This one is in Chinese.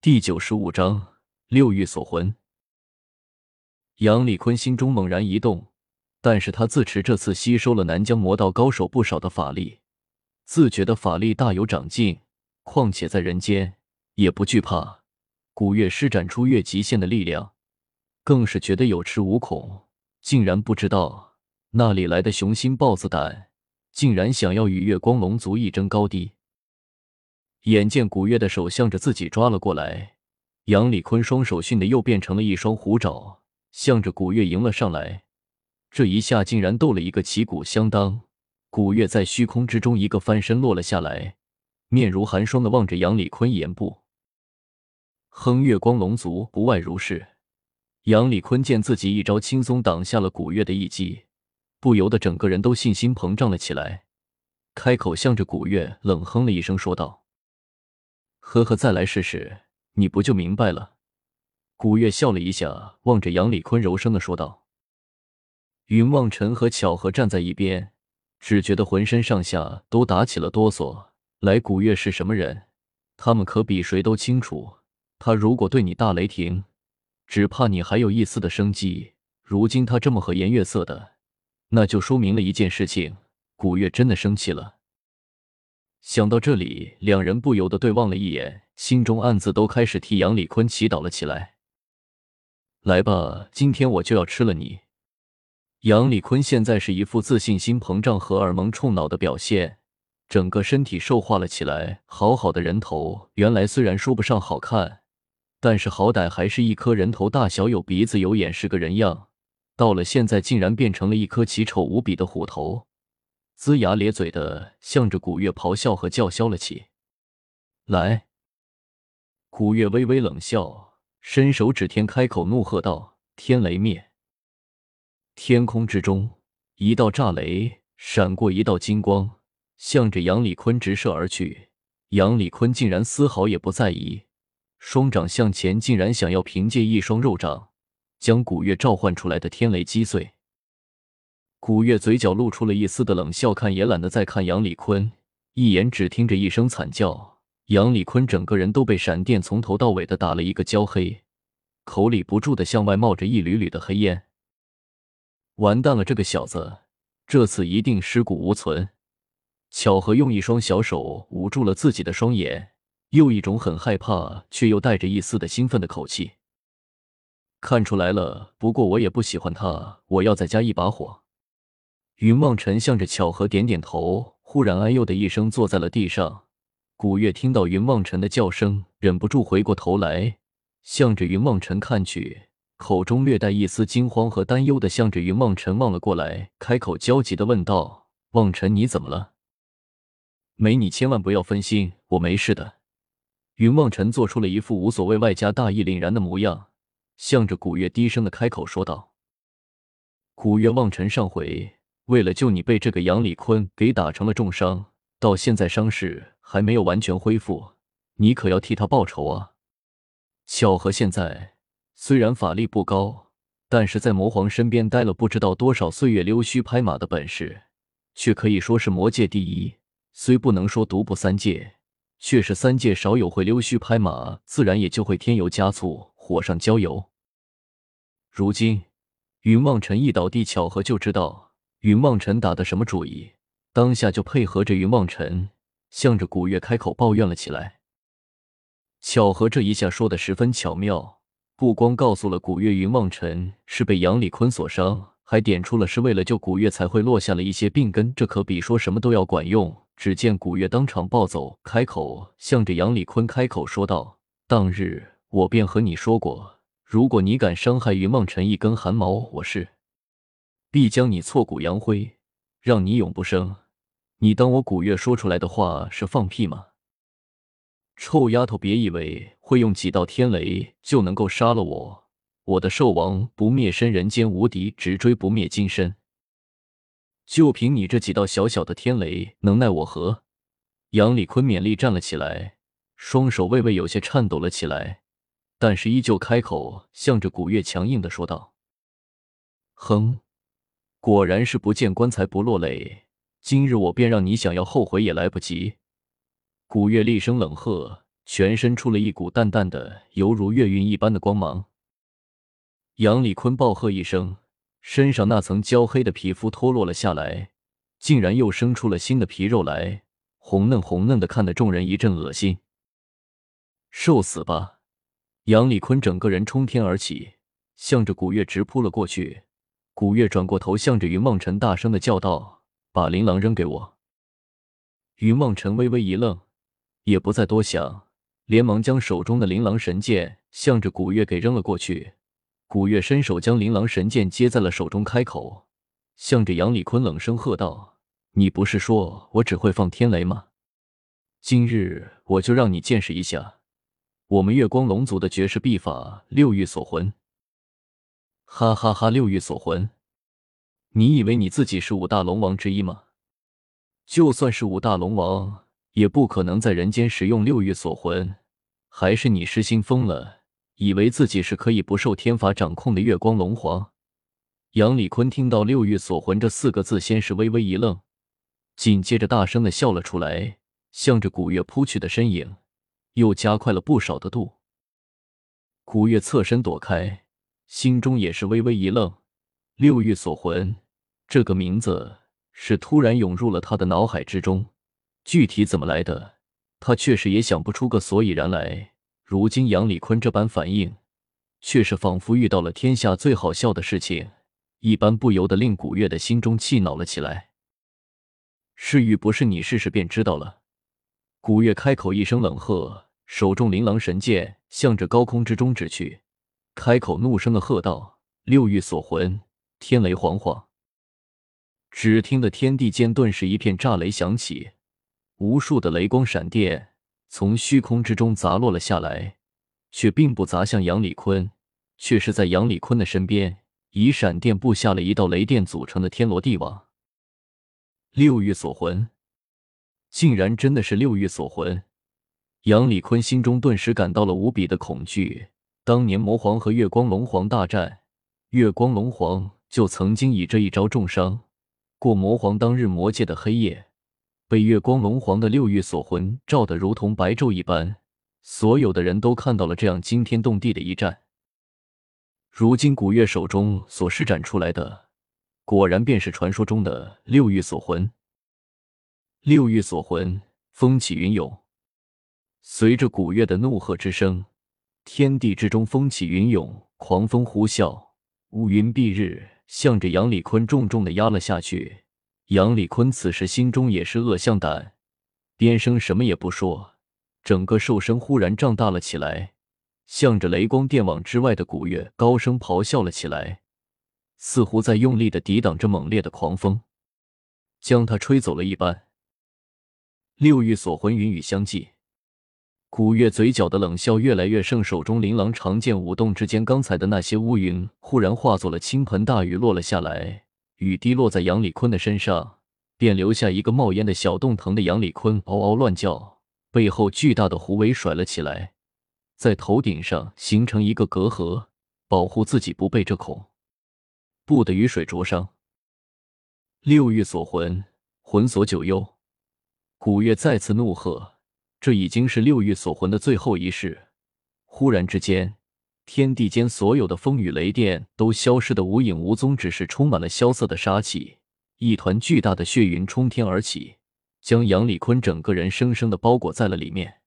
第九十五章六欲锁魂。杨礼坤心中猛然一动，但是他自持这次吸收了南疆魔道高手不少的法力，自觉的法力大有长进。况且在人间也不惧怕古月施展出越极限的力量，更是觉得有恃无恐。竟然不知道那里来的雄心豹子胆，竟然想要与月光龙族一争高低。眼见古月的手向着自己抓了过来，杨礼坤双手迅的又变成了一双虎爪，向着古月迎了上来。这一下竟然斗了一个旗鼓相当，古月在虚空之中一个翻身落了下来，面如寒霜的望着杨礼坤言不。哼，月光龙族不外如是。杨礼坤见自己一招轻松挡下了古月的一击，不由得整个人都信心膨胀了起来，开口向着古月冷哼了一声，说道：“呵呵，再来试试，你不就明白了？”古月笑了一下，望着杨礼坤柔声的说道。云望尘和巧合站在一边，只觉得浑身上下都打起了哆嗦。来，古月是什么人？他们可比谁都清楚。他如果对你大雷霆。只怕你还有一丝的生机。如今他这么和颜悦色的，那就说明了一件事情：古月真的生气了。想到这里，两人不由得对望了一眼，心中暗自都开始替杨礼坤祈祷了起来。来吧，今天我就要吃了你！杨礼坤现在是一副自信心膨胀、荷尔蒙冲脑的表现，整个身体瘦化了起来。好好的人头，原来虽然说不上好看。但是好歹还是一颗人头大小，有鼻子有眼，是个人样。到了现在，竟然变成了一颗奇丑无比的虎头，龇牙咧嘴的向着古月咆哮和叫嚣了起来。古月微微冷笑，伸手指天，开口怒喝道：“天雷灭！”天空之中，一道炸雷闪过，一道金光向着杨礼坤直射而去。杨礼坤竟然丝毫也不在意。双掌向前，竟然想要凭借一双肉掌将古月召唤出来的天雷击碎。古月嘴角露出了一丝的冷笑，看也懒得再看杨礼坤一眼，只听着一声惨叫，杨礼坤整个人都被闪电从头到尾的打了一个焦黑，口里不住的向外冒着一缕缕的黑烟。完蛋了，这个小子这次一定尸骨无存。巧合用一双小手捂住了自己的双眼。又一种很害怕，却又带着一丝的兴奋的口气。看出来了，不过我也不喜欢他，我要再加一把火。云望尘向着巧合点点头，忽然哎呦的一声坐在了地上。古月听到云望尘的叫声，忍不住回过头来，向着云望尘看去，口中略带一丝惊慌和担忧的向着云望尘望了过来，开口焦急的问道：“望尘，你怎么了？没你千万不要分心，我没事的。”云望尘做出了一副无所谓、外加大义凛然的模样，向着古月低声的开口说道：“古月，望尘上回为了救你，被这个杨礼坤给打成了重伤，到现在伤势还没有完全恢复，你可要替他报仇啊！”巧合现在虽然法力不高，但是在魔皇身边待了不知道多少岁月，溜须拍马的本事却可以说是魔界第一，虽不能说独步三界。却是三界少有会溜须拍马，自然也就会添油加醋，火上浇油。如今云望尘一倒地，巧合就知道云望尘打的什么主意，当下就配合着云望尘，向着古月开口抱怨了起来。巧合这一下说的十分巧妙，不光告诉了古月云望尘是被杨礼坤所伤，还点出了是为了救古月才会落下了一些病根，这可比说什么都要管用。只见古月当场暴走，开口向着杨礼坤开口说道：“当日我便和你说过，如果你敢伤害云梦尘一根汗毛，我是必将你挫骨扬灰，让你永不生。你当我古月说出来的话是放屁吗？臭丫头，别以为会用几道天雷就能够杀了我！我的兽王不灭身，人间无敌，直追不灭金身。”就凭你这几道小小的天雷，能奈我何？杨礼坤勉力站了起来，双手微微有些颤抖了起来，但是依旧开口，向着古月强硬的说道：“哼，果然是不见棺材不落泪，今日我便让你想要后悔也来不及。”古月厉声冷喝，全身出了一股淡淡的、犹如月晕一般的光芒。杨礼坤暴喝一声，身上那层焦黑的皮肤脱落了下来，竟然又生出了新的皮肉来，红嫩红嫩的，看得众人一阵恶心。受死吧！杨礼坤整个人冲天而起，向着古月直扑了过去。古月转过头，向着云梦辰大声的叫道：“把琳琅扔给我！”云梦辰微微一愣，也不再多想，连忙将手中的琳琅神剑向着古月给扔了过去。古月伸手将琳琅神剑接在了手中，开口向着杨礼坤冷声喝道：“你不是说我只会放天雷吗？今日我就让你见识一下。”我们月光龙族的绝世秘法六域锁魂，哈哈哈！六欲锁魂，你以为你自己是五大龙王之一吗？就算是五大龙王，也不可能在人间使用六欲锁魂。还是你失心疯了，以为自己是可以不受天法掌控的月光龙皇？杨礼坤听到“六欲锁魂”这四个字，先是微微一愣，紧接着大声的笑了出来，向着古月扑去的身影。又加快了不少的度。古月侧身躲开，心中也是微微一愣。六欲锁魂这个名字是突然涌入了他的脑海之中，具体怎么来的，他确实也想不出个所以然来。如今杨礼坤这般反应，却是仿佛遇到了天下最好笑的事情一般，不由得令古月的心中气恼了起来。是与不是，你试试便知道了。古月开口一声冷喝。手中琳琅神剑向着高空之中指去，开口怒声的喝道：“六欲锁魂，天雷惶惶！”只听得天地间顿时一片炸雷响起，无数的雷光闪电从虚空之中砸落了下来，却并不砸向杨礼坤，却是在杨礼坤的身边，以闪电布下了一道雷电组成的天罗地网。六欲锁魂，竟然真的是六欲锁魂！杨礼坤心中顿时感到了无比的恐惧。当年魔皇和月光龙皇大战，月光龙皇就曾经以这一招重伤过魔皇。当日魔界的黑夜，被月光龙皇的六欲锁魂照得如同白昼一般，所有的人都看到了这样惊天动地的一战。如今古月手中所施展出来的，果然便是传说中的六欲锁魂。六欲锁魂，风起云涌。随着古月的怒喝之声，天地之中风起云涌，狂风呼啸，乌云蔽日，向着杨礼坤重重的压了下去。杨礼坤此时心中也是恶向胆，边生什么也不说，整个兽身忽然胀大了起来，向着雷光电网之外的古月高声咆哮了起来，似乎在用力的抵挡着猛烈的狂风，将他吹走了一般。六域锁魂云雨相继。古月嘴角的冷笑越来越盛，手中琳琅长剑舞动之间，刚才的那些乌云忽然化作了倾盆大雨，落了下来。雨滴落在杨礼坤的身上，便留下一个冒烟的小洞。疼的杨礼坤嗷嗷乱叫，背后巨大的狐尾甩了起来，在头顶上形成一个隔阂，保护自己不被这恐怖的雨水灼伤。六欲锁魂，魂锁九幽。古月再次怒喝。这已经是六域锁魂的最后一式。忽然之间，天地间所有的风雨雷电都消失的无影无踪，只是充满了萧瑟的杀气。一团巨大的血云冲天而起，将杨礼坤整个人生生的包裹在了里面。